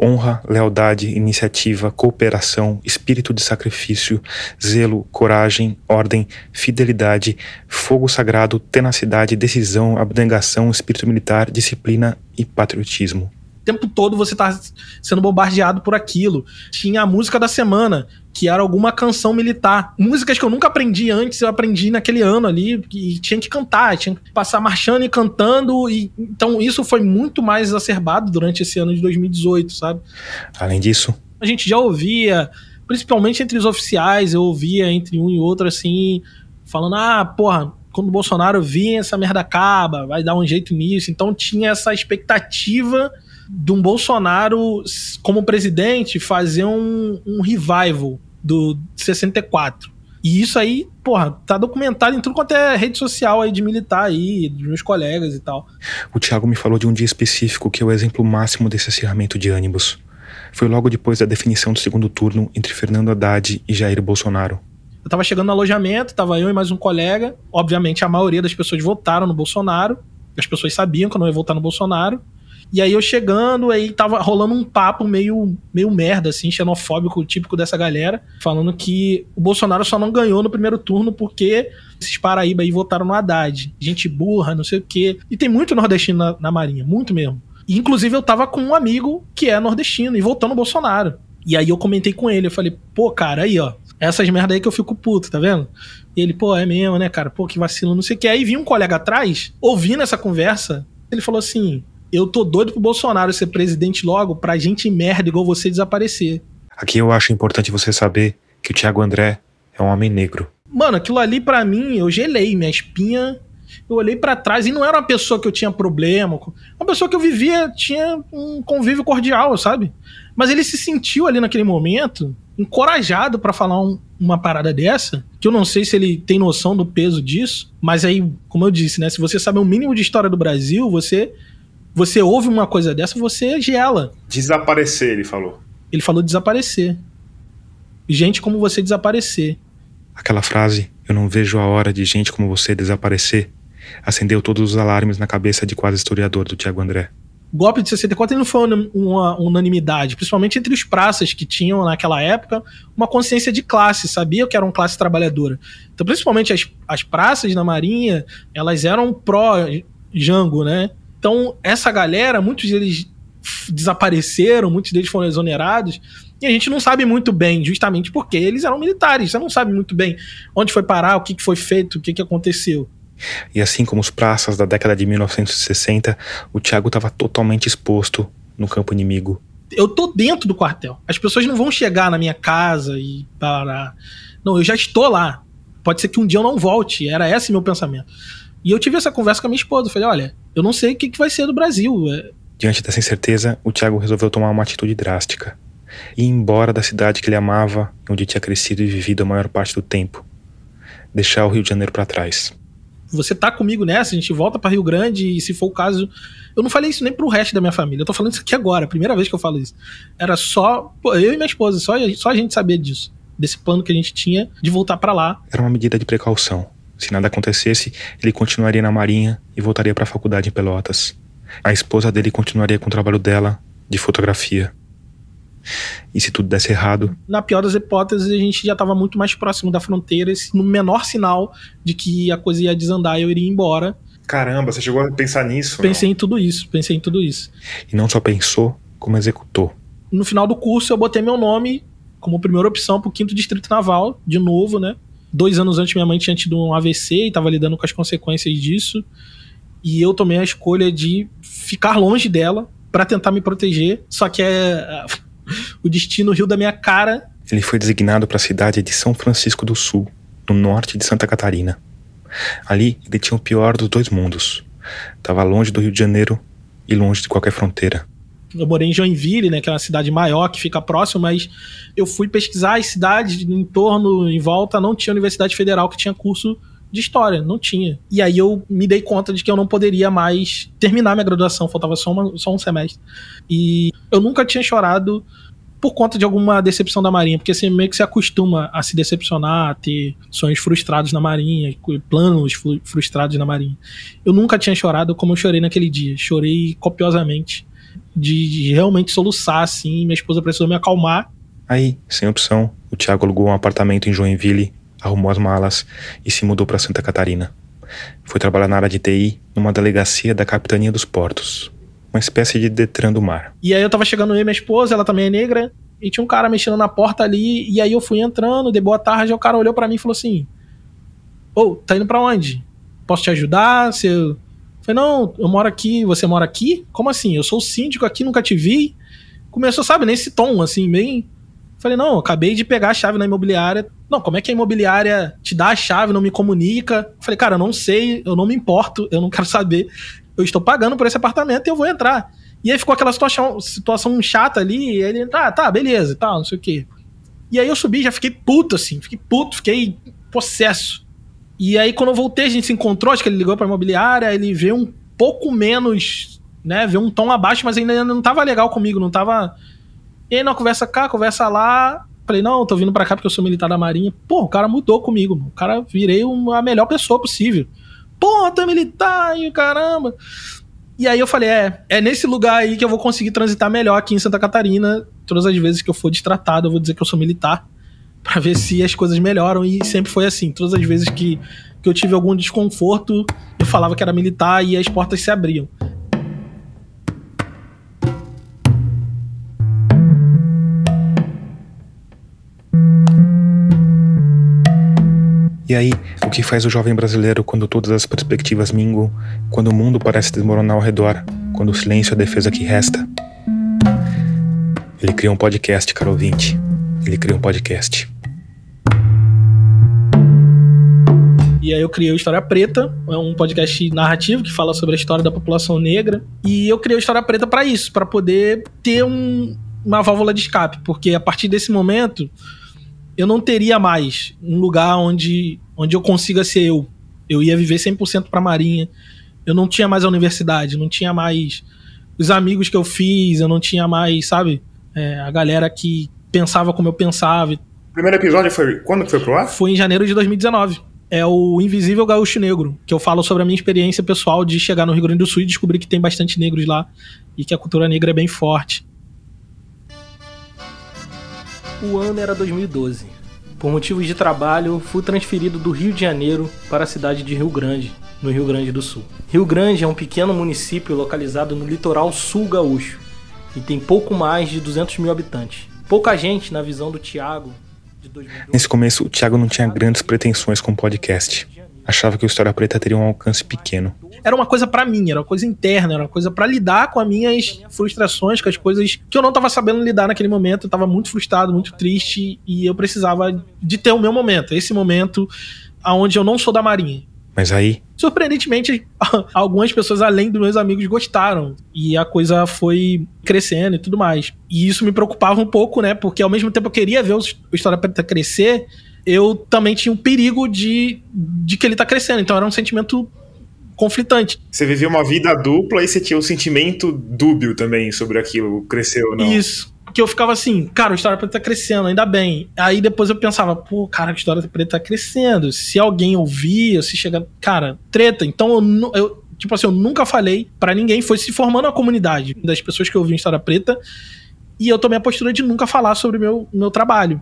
Honra, lealdade, iniciativa, cooperação, espírito de sacrifício, zelo, coragem, ordem, fidelidade, fogo sagrado, tenacidade, decisão, abnegação, espírito militar, disciplina e patriotismo tempo todo você tá sendo bombardeado por aquilo. Tinha a música da semana, que era alguma canção militar. Músicas que eu nunca aprendi antes, eu aprendi naquele ano ali, e tinha que cantar, tinha que passar marchando e cantando, e então isso foi muito mais exacerbado durante esse ano de 2018, sabe? Além disso, a gente já ouvia, principalmente entre os oficiais, eu ouvia entre um e outro assim, falando: "Ah, porra, quando o Bolsonaro vinha, essa merda acaba, vai dar um jeito nisso". Então tinha essa expectativa de um Bolsonaro como presidente fazer um, um revival do 64. E isso aí, porra, tá documentado em tudo quanto é rede social aí de militar aí, dos meus colegas e tal. O Thiago me falou de um dia específico que é o exemplo máximo desse acirramento de ânimos. Foi logo depois da definição do segundo turno entre Fernando Haddad e Jair Bolsonaro. Eu tava chegando no alojamento, tava eu e mais um colega. Obviamente, a maioria das pessoas votaram no Bolsonaro. As pessoas sabiam que eu não ia votar no Bolsonaro. E aí eu chegando, aí tava rolando um papo meio, meio merda, assim, xenofóbico, típico dessa galera, falando que o Bolsonaro só não ganhou no primeiro turno porque esses Paraíba aí votaram no Haddad. Gente burra, não sei o quê. E tem muito nordestino na, na Marinha, muito mesmo. E, inclusive eu tava com um amigo que é nordestino e voltando no Bolsonaro. E aí eu comentei com ele, eu falei, pô, cara, aí ó, essas merda aí que eu fico puto, tá vendo? E ele, pô, é mesmo, né, cara? Pô, que vacilo, não sei o que. Aí vinha um colega atrás, ouvindo essa conversa, ele falou assim: eu tô doido pro Bolsonaro ser presidente logo pra gente merda igual você desaparecer. Aqui eu acho importante você saber que o Thiago André é um homem negro. Mano, aquilo ali para mim, eu gelei, minha espinha. Eu olhei para trás e não era uma pessoa que eu tinha problema. Uma pessoa que eu vivia, tinha um convívio cordial, sabe? Mas ele se sentiu ali naquele momento encorajado para falar um, uma parada dessa, que eu não sei se ele tem noção do peso disso, mas aí, como eu disse, né, se você sabe o mínimo de história do Brasil, você você ouve uma coisa dessa, você gela. Desaparecer, ele falou. Ele falou desaparecer. Gente como você desaparecer. Aquela frase, eu não vejo a hora de gente como você desaparecer, acendeu todos os alarmes na cabeça de quase historiador do Tiago André. O golpe de 64 ele não foi uma unanimidade, principalmente entre os praças que tinham naquela época uma consciência de classe, sabiam que eram classe trabalhadora. Então, principalmente as, as praças na Marinha, elas eram pró-Jango, né? Então, essa galera, muitos deles desapareceram, muitos deles foram exonerados, e a gente não sabe muito bem, justamente porque eles eram militares, você não sabe muito bem onde foi parar, o que foi feito, o que aconteceu. E assim como os praças da década de 1960, o Thiago estava totalmente exposto no campo inimigo. Eu tô dentro do quartel. As pessoas não vão chegar na minha casa e parar. Não, eu já estou lá. Pode ser que um dia eu não volte. Era esse meu pensamento. E eu tive essa conversa com a minha esposa. Eu falei, olha, eu não sei o que, que vai ser do Brasil. É, Diante dessa incerteza, o Tiago resolveu tomar uma atitude drástica. Ir embora da cidade que ele amava, onde tinha crescido e vivido a maior parte do tempo. Deixar o Rio de Janeiro para trás. Você tá comigo nessa, a gente volta para Rio Grande e se for o caso, eu não falei isso nem pro resto da minha família. Eu tô falando isso aqui agora, primeira vez que eu falo isso. Era só eu e minha esposa, só, só a gente sabia disso, desse plano que a gente tinha de voltar para lá. Era uma medida de precaução. Se nada acontecesse, ele continuaria na Marinha e voltaria para a faculdade em Pelotas. A esposa dele continuaria com o trabalho dela de fotografia. E se tudo desse errado? Na pior das hipóteses, a gente já estava muito mais próximo da fronteira, no menor sinal de que a coisa ia desandar e eu iria embora. Caramba, você chegou a pensar nisso? Pensei não? em tudo isso, pensei em tudo isso. E não só pensou, como executou. No final do curso, eu botei meu nome como primeira opção para o quinto distrito naval, de novo, né? Dois anos antes, minha mãe tinha tido um AVC e estava lidando com as consequências disso. E eu tomei a escolha de ficar longe dela para tentar me proteger. Só que é o destino riu da minha cara. Ele foi designado para a cidade de São Francisco do Sul, no norte de Santa Catarina. Ali, ele tinha o pior dos dois mundos. Estava longe do Rio de Janeiro e longe de qualquer fronteira eu morei em Joinville, né, que é uma cidade maior que fica próximo, mas eu fui pesquisar as cidades em torno, em volta, não tinha universidade federal que tinha curso de história, não tinha. E aí eu me dei conta de que eu não poderia mais terminar minha graduação, faltava só, uma, só um semestre. E eu nunca tinha chorado por conta de alguma decepção da Marinha, porque você meio que se acostuma a se decepcionar, a ter sonhos frustrados na Marinha, planos frustrados na Marinha. Eu nunca tinha chorado como eu chorei naquele dia. Chorei copiosamente de, de realmente soluçar, assim. Minha esposa precisou me acalmar. Aí, sem opção, o Thiago alugou um apartamento em Joinville, arrumou as malas e se mudou para Santa Catarina. Foi trabalhar na área de TI numa delegacia da Capitania dos Portos, uma espécie de Detran do mar. E aí eu tava chegando eu e minha esposa, ela também é negra, e tinha um cara mexendo na porta ali, e aí eu fui entrando, dei boa tarde, e o cara olhou para mim e falou assim: Ô, oh, tá indo pra onde? Posso te ajudar? Você. Falei, não, eu moro aqui, você mora aqui? Como assim? Eu sou síndico aqui, nunca te vi. Começou, sabe, nesse tom, assim, bem. Falei, não, acabei de pegar a chave na imobiliária. Não, como é que a imobiliária te dá a chave, não me comunica? Falei, cara, eu não sei, eu não me importo, eu não quero saber. Eu estou pagando por esse apartamento e eu vou entrar. E aí ficou aquela situação, situação chata ali, e ele, ah, tá, beleza e tal, não sei o quê. E aí eu subi já fiquei puto, assim, fiquei puto, fiquei possesso. E aí, quando eu voltei, a gente se encontrou, acho que ele ligou pra imobiliária, ele veio um pouco menos, né? Veio um tom abaixo, mas ainda não tava legal comigo, não tava. E aí, na conversa cá, conversa lá. Falei, não, tô vindo pra cá porque eu sou militar da Marinha. Pô, o cara mudou comigo, o cara virei a melhor pessoa possível. Pô, tu é militar, e caramba. E aí eu falei, é, é nesse lugar aí que eu vou conseguir transitar melhor aqui em Santa Catarina. Todas as vezes que eu for destratado, eu vou dizer que eu sou militar para ver se as coisas melhoram. E sempre foi assim. Todas as vezes que, que eu tive algum desconforto, eu falava que era militar e as portas se abriam. E aí, o que faz o jovem brasileiro quando todas as perspectivas minguam, quando o mundo parece desmoronar ao redor, quando o silêncio é a defesa que resta? Ele cria um podcast, caro ouvinte. Ele cria um podcast. E aí eu criei o História Preta, é um podcast narrativo que fala sobre a história da população negra. E eu criei o História Preta para isso, para poder ter um, uma válvula de escape, porque a partir desse momento eu não teria mais um lugar onde, onde eu consiga ser eu. Eu ia viver 100% para Marinha. Eu não tinha mais a universidade, não tinha mais os amigos que eu fiz, eu não tinha mais, sabe, é, a galera que pensava como eu pensava. O primeiro episódio foi quando que foi pro ar? Foi em janeiro de 2019 é o Invisível Gaúcho Negro, que eu falo sobre a minha experiência pessoal de chegar no Rio Grande do Sul e descobrir que tem bastante negros lá e que a cultura negra é bem forte. O ano era 2012. Por motivos de trabalho, fui transferido do Rio de Janeiro para a cidade de Rio Grande, no Rio Grande do Sul. Rio Grande é um pequeno município localizado no litoral sul gaúcho e tem pouco mais de 200 mil habitantes. Pouca gente, na visão do Tiago, Nesse começo, o Thiago não tinha grandes pretensões com o podcast. Achava que o História Preta teria um alcance pequeno. Era uma coisa para mim, era uma coisa interna, era uma coisa para lidar com as minhas frustrações, com as coisas que eu não tava sabendo lidar naquele momento. Eu tava muito frustrado, muito triste e eu precisava de ter o meu momento, esse momento aonde eu não sou da Marinha. Mas aí. Surpreendentemente, algumas pessoas além dos meus amigos gostaram. E a coisa foi crescendo e tudo mais. E isso me preocupava um pouco, né? Porque ao mesmo tempo eu queria ver o História Preta crescer, eu também tinha um perigo de, de que ele tá crescendo. Então era um sentimento conflitante. Você vivia uma vida dupla e você tinha um sentimento dúbio também sobre aquilo, cresceu ou não. Isso que eu ficava assim, cara, o História Preta tá crescendo, ainda bem. Aí depois eu pensava, pô, cara, a História Preta tá crescendo. Se alguém ouvir, se chegar. Cara, treta. Então eu, eu tipo assim, eu nunca falei para ninguém, foi se formando a comunidade das pessoas que ouviam História Preta. E eu tomei a postura de nunca falar sobre o meu, meu trabalho.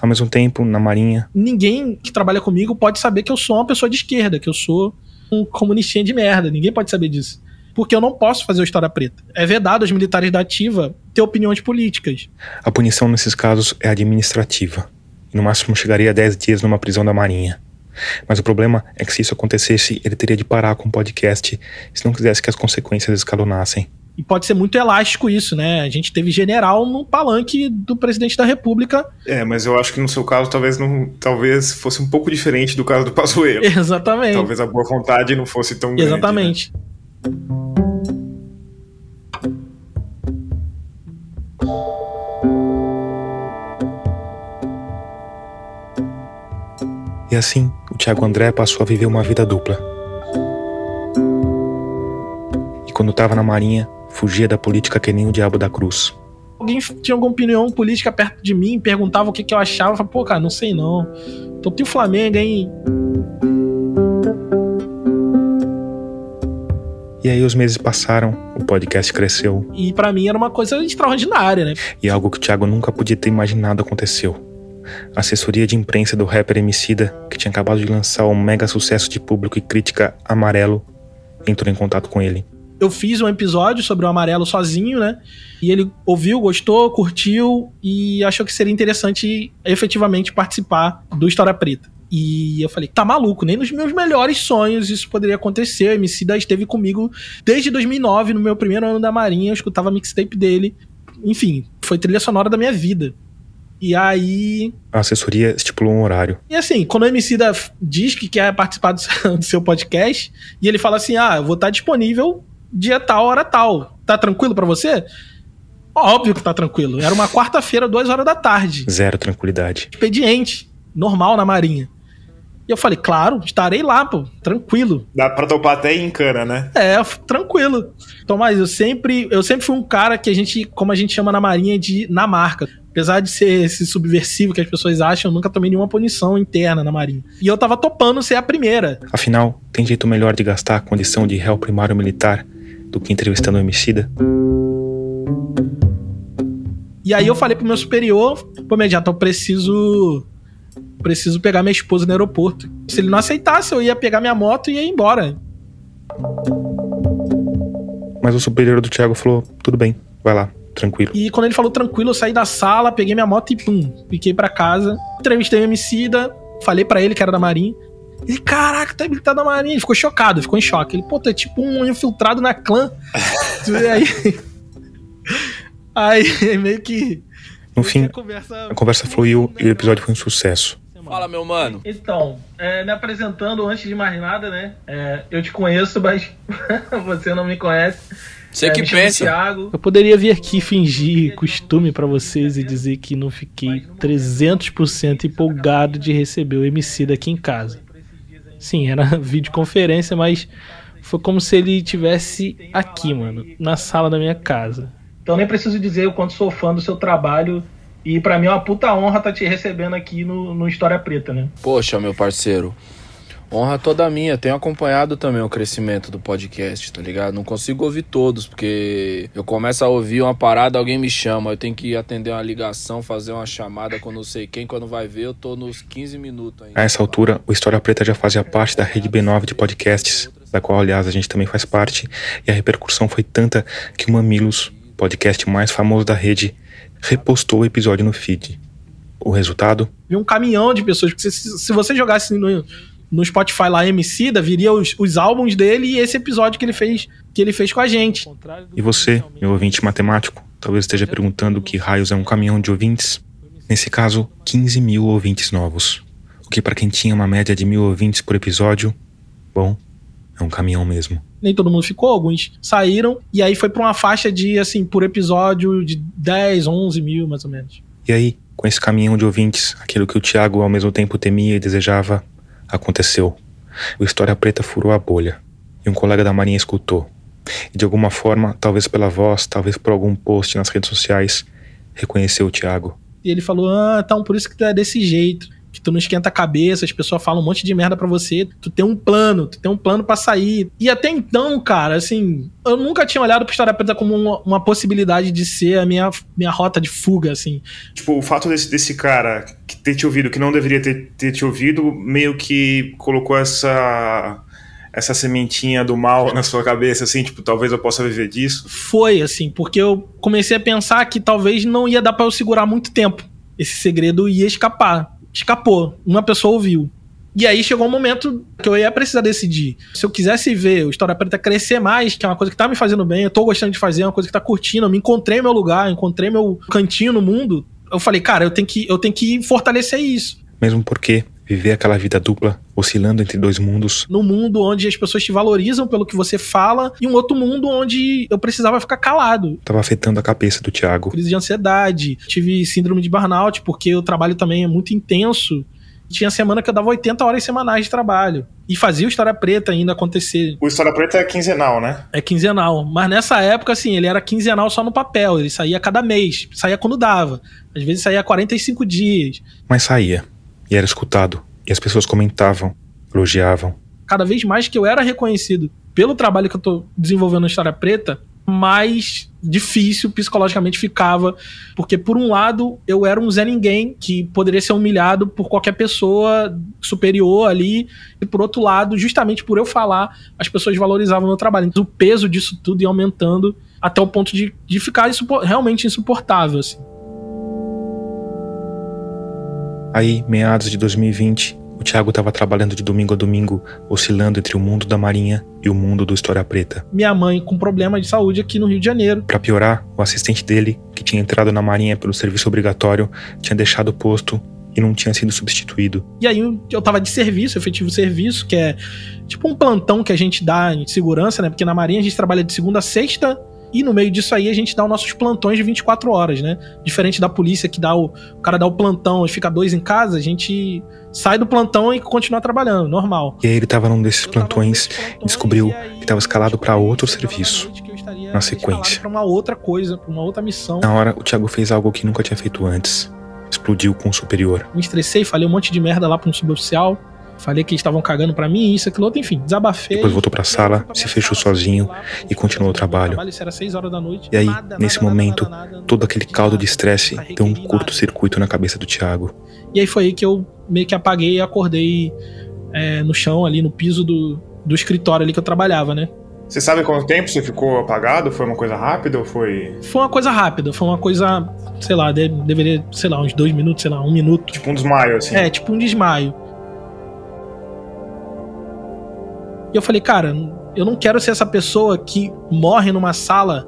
Ao mesmo tempo, na Marinha. Ninguém que trabalha comigo pode saber que eu sou uma pessoa de esquerda, que eu sou um comunistinha de merda. Ninguém pode saber disso porque eu não posso fazer o História Preta. É vedado aos militares da ativa ter opiniões políticas. A punição nesses casos é administrativa. E no máximo chegaria a 10 dias numa prisão da Marinha. Mas o problema é que se isso acontecesse, ele teria de parar com o podcast se não quisesse que as consequências escalonassem. E pode ser muito elástico isso, né? A gente teve general no palanque do presidente da República. É, mas eu acho que no seu caso talvez não, talvez fosse um pouco diferente do caso do Pazuello. Exatamente. Talvez a boa vontade não fosse tão grande. Né? Exatamente. Né? E assim, o Tiago André passou a viver uma vida dupla. E quando estava na Marinha, fugia da política que nem o diabo da cruz. Alguém tinha alguma opinião política perto de mim, perguntava o que, que eu achava, eu falava, pô, cara, não sei não. Então tem o Flamengo, hein? E aí os meses passaram, o podcast cresceu. E para mim era uma coisa extraordinária, né? E algo que o Thiago nunca podia ter imaginado aconteceu. A assessoria de imprensa do rapper Emicida, que tinha acabado de lançar um mega sucesso de público e crítica Amarelo, entrou em contato com ele. Eu fiz um episódio sobre o Amarelo sozinho, né? E ele ouviu, gostou, curtiu e achou que seria interessante efetivamente participar do História Preta. E eu falei, tá maluco, nem nos meus melhores sonhos isso poderia acontecer. O Emicida esteve comigo desde 2009, no meu primeiro ano da Marinha, eu escutava mixtape dele. Enfim, foi trilha sonora da minha vida. E aí. A assessoria estipulou um horário. E assim, quando o Emicida diz que quer participar do seu, do seu podcast, e ele fala assim: ah, eu vou estar disponível dia tal, hora tal. Tá tranquilo para você? Óbvio que tá tranquilo. Era uma quarta-feira, duas horas da tarde. Zero tranquilidade. Expediente, normal na Marinha. E eu falei, claro, estarei lá, pô, tranquilo. Dá pra topar até em cana, né? É, tranquilo. Tomás, eu sempre, eu sempre fui um cara que a gente, como a gente chama na Marinha, de na marca. Apesar de ser esse subversivo que as pessoas acham, eu nunca tomei nenhuma punição interna na Marinha. E eu tava topando ser a primeira. Afinal, tem jeito melhor de gastar a condição de réu primário militar do que entrevistando o homicida? E aí eu falei pro meu superior, pô, imediato, eu preciso preciso pegar minha esposa no aeroporto. Se ele não aceitasse, eu ia pegar minha moto e ia embora. Mas o superior do Thiago falou: tudo bem, vai lá, tranquilo. E quando ele falou tranquilo, eu saí da sala, peguei minha moto e pum, fiquei para casa. Entrevistei o homicida, falei para ele que era da Marinha. Ele, caraca, tá habilitado da Marinha. Ele ficou chocado, ficou em choque. Ele, pô, tu é tipo um infiltrado na clã. e aí. Aí, meio que. No fim, a conversa, fluiu e o episódio foi um sucesso. Fala, meu mano. Então, é, me apresentando antes de mais nada, né? É, eu te conheço, mas você não me conhece. Você é, que pensa. Thiago. Eu poderia vir aqui fingir costume para vocês e dizer que não fiquei 300% empolgado de receber o MC daqui em casa. Sim, era videoconferência, mas foi como se ele tivesse aqui, mano, na sala da minha casa. Então nem preciso dizer o quanto sou fã do seu trabalho e para mim é uma puta honra estar tá te recebendo aqui no, no História Preta, né? Poxa, meu parceiro. Honra toda minha. Tenho acompanhado também o crescimento do podcast, tá ligado? Não consigo ouvir todos, porque eu começo a ouvir uma parada, alguém me chama. Eu tenho que atender uma ligação, fazer uma chamada com não sei quem. Quando vai ver, eu tô nos 15 minutos ainda. A essa altura, o História Preta já fazia parte da rede B9 de podcasts, da qual, aliás, a gente também faz parte. E a repercussão foi tanta que o Mamilos, podcast mais famoso da rede, repostou o episódio no feed. O resultado? Vi um caminhão de pessoas. Se, se você jogasse no, no Spotify lá da viria os, os álbuns dele e esse episódio que ele fez que ele fez com a gente. E você, meu ouvinte matemático, talvez esteja perguntando que raios é um caminhão de ouvintes? Nesse caso, 15 mil ouvintes novos. O que para quem tinha uma média de mil ouvintes por episódio, bom, é um caminhão mesmo. Nem todo mundo ficou, alguns saíram, e aí foi para uma faixa de, assim, por episódio de 10, 11 mil, mais ou menos. E aí, com esse caminhão de ouvintes, aquilo que o Thiago ao mesmo tempo temia e desejava, aconteceu. O História Preta furou a bolha, e um colega da Marinha escutou. E de alguma forma, talvez pela voz, talvez por algum post nas redes sociais, reconheceu o Thiago. E ele falou: Ah, então por isso que tu é desse jeito que tu não esquenta a cabeça, as pessoas falam um monte de merda para você, tu tem um plano, tu tem um plano para sair. E até então, cara, assim, eu nunca tinha olhado pra História Preta como uma, uma, possibilidade de ser a minha, minha rota de fuga, assim. Tipo, o fato desse, desse cara que ter te ouvido, que não deveria ter, ter te ouvido, meio que colocou essa essa sementinha do mal na sua cabeça, assim, tipo, talvez eu possa viver disso? Foi, assim, porque eu comecei a pensar que talvez não ia dar para eu segurar muito tempo. Esse segredo ia escapar escapou. Uma pessoa ouviu. E aí chegou um momento que eu ia precisar decidir. Se eu quisesse ver o História Preta crescer mais, que é uma coisa que tá me fazendo bem, eu tô gostando de fazer, é uma coisa que tá curtindo, eu me encontrei meu lugar, encontrei meu cantinho no mundo, eu falei, cara, eu tenho que, eu tenho que fortalecer isso. Mesmo porque viver aquela vida dupla, oscilando entre dois mundos. No mundo onde as pessoas te valorizam pelo que você fala, e um outro mundo onde eu precisava ficar calado. Tava afetando a cabeça do Thiago. Crise de ansiedade, tive síndrome de burnout, porque o trabalho também é muito intenso. Tinha semana que eu dava 80 horas semanais de trabalho. E fazia o História Preta ainda acontecer. O História Preta é quinzenal, né? É quinzenal. Mas nessa época, assim, ele era quinzenal só no papel. Ele saía cada mês. Saía quando dava. Às vezes saía 45 dias. Mas saía era escutado, e as pessoas comentavam, elogiavam. Cada vez mais que eu era reconhecido pelo trabalho que eu tô desenvolvendo na História Preta, mais difícil psicologicamente ficava, porque por um lado eu era um Zé Ninguém que poderia ser humilhado por qualquer pessoa superior ali, e por outro lado, justamente por eu falar, as pessoas valorizavam o meu trabalho. Então, o peso disso tudo ia aumentando até o ponto de, de ficar realmente insuportável. Assim. Aí, meados de 2020, o Thiago estava trabalhando de domingo a domingo, oscilando entre o mundo da Marinha e o mundo do História Preta. Minha mãe com problema de saúde aqui no Rio de Janeiro. Para piorar, o assistente dele, que tinha entrado na Marinha pelo serviço obrigatório, tinha deixado o posto e não tinha sido substituído. E aí eu tava de serviço, efetivo serviço, que é tipo um plantão que a gente dá de segurança, né? Porque na Marinha a gente trabalha de segunda a sexta e no meio disso aí a gente dá os nossos plantões de 24 horas, né? Diferente da polícia que dá o, o cara dá o plantão e fica dois em casa, a gente sai do plantão e continua trabalhando, normal. E aí ele tava num desses plantões e descobriu que estava escalado para outro serviço. Na sequência. Para uma outra coisa, para uma outra missão. Na hora, o Thiago fez algo que nunca tinha feito antes. Explodiu com o superior. Me estressei, falei um monte de merda lá para um suboficial. Falei que eles estavam cagando para mim, isso, aquilo outro, enfim, desabafei. Depois voltou pra sala, se fechou sozinho e continuou o trabalho. E aí, nesse momento, todo aquele caldo de estresse deu um curto-circuito na cabeça do Thiago. E aí foi aí que eu meio que apaguei e acordei é, no chão, ali no piso do, do escritório ali que eu trabalhava, né? Você sabe quanto tempo você ficou apagado? Foi uma coisa rápida ou foi. Foi uma coisa rápida, foi uma coisa, sei lá, deveria, sei lá, uns dois minutos, sei lá, um minuto. Tipo um desmaio, assim. É, tipo um desmaio. E eu falei, cara, eu não quero ser essa pessoa que morre numa sala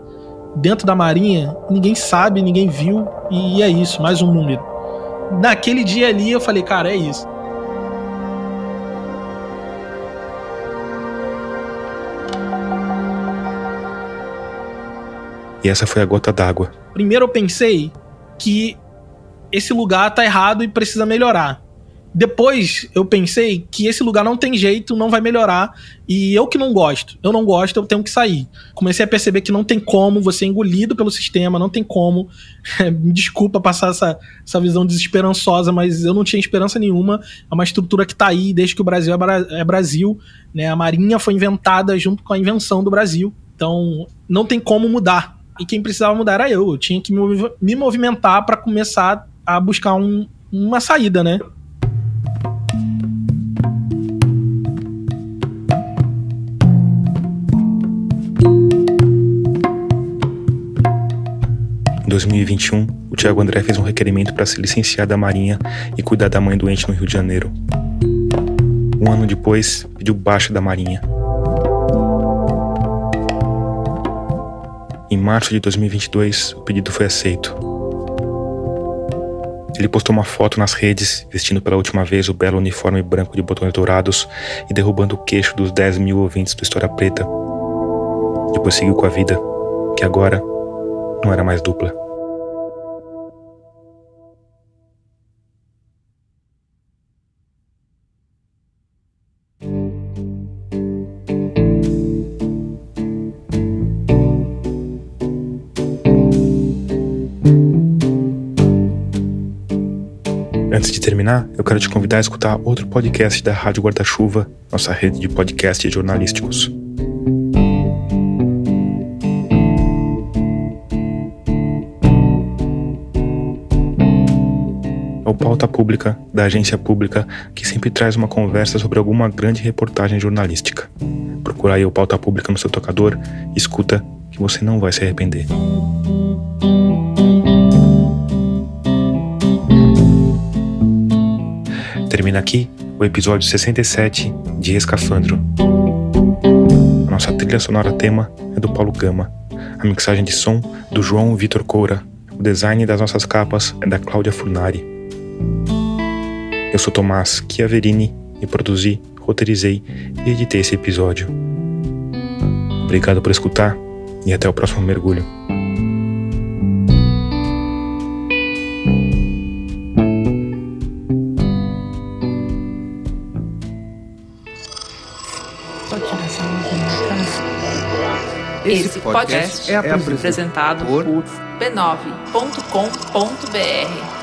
dentro da marinha, ninguém sabe, ninguém viu, e é isso, mais um número. Naquele dia ali eu falei, cara, é isso. E essa foi a gota d'água. Primeiro eu pensei que esse lugar tá errado e precisa melhorar. Depois eu pensei que esse lugar não tem jeito, não vai melhorar. E eu que não gosto, eu não gosto, eu tenho que sair. Comecei a perceber que não tem como você é engolido pelo sistema, não tem como. Me desculpa passar essa, essa visão desesperançosa, mas eu não tinha esperança nenhuma. É uma estrutura que tá aí desde que o Brasil é, Bra é Brasil. Né? A Marinha foi inventada junto com a invenção do Brasil. Então não tem como mudar. E quem precisava mudar era eu. Eu tinha que me movimentar para começar a buscar um, uma saída, né? Em 2021, o Tiago André fez um requerimento para se licenciar da Marinha e cuidar da mãe doente no Rio de Janeiro. Um ano depois, pediu baixa da Marinha. Em março de 2022, o pedido foi aceito. Ele postou uma foto nas redes, vestindo pela última vez o belo uniforme branco de botões dourados e derrubando o queixo dos 10 mil ouvintes do História Preta. Depois seguiu com a vida, que agora não era mais dupla. Antes de terminar, eu quero te convidar a escutar outro podcast da Rádio Guarda-Chuva, nossa rede de podcasts jornalísticos. Pauta Pública, da agência pública, que sempre traz uma conversa sobre alguma grande reportagem jornalística. Procura aí o Pauta Pública no seu tocador, escuta que você não vai se arrepender. Termina aqui o episódio 67 de Escafandro. A nossa trilha sonora tema é do Paulo Gama, a mixagem de som do João Vitor Coura, o design das nossas capas é da Cláudia Furnari. Eu sou Tomás Chiaverini e produzi, roteirizei e editei esse episódio. Obrigado por escutar e até o próximo mergulho. Esse podcast é apresentado por b9.com.br.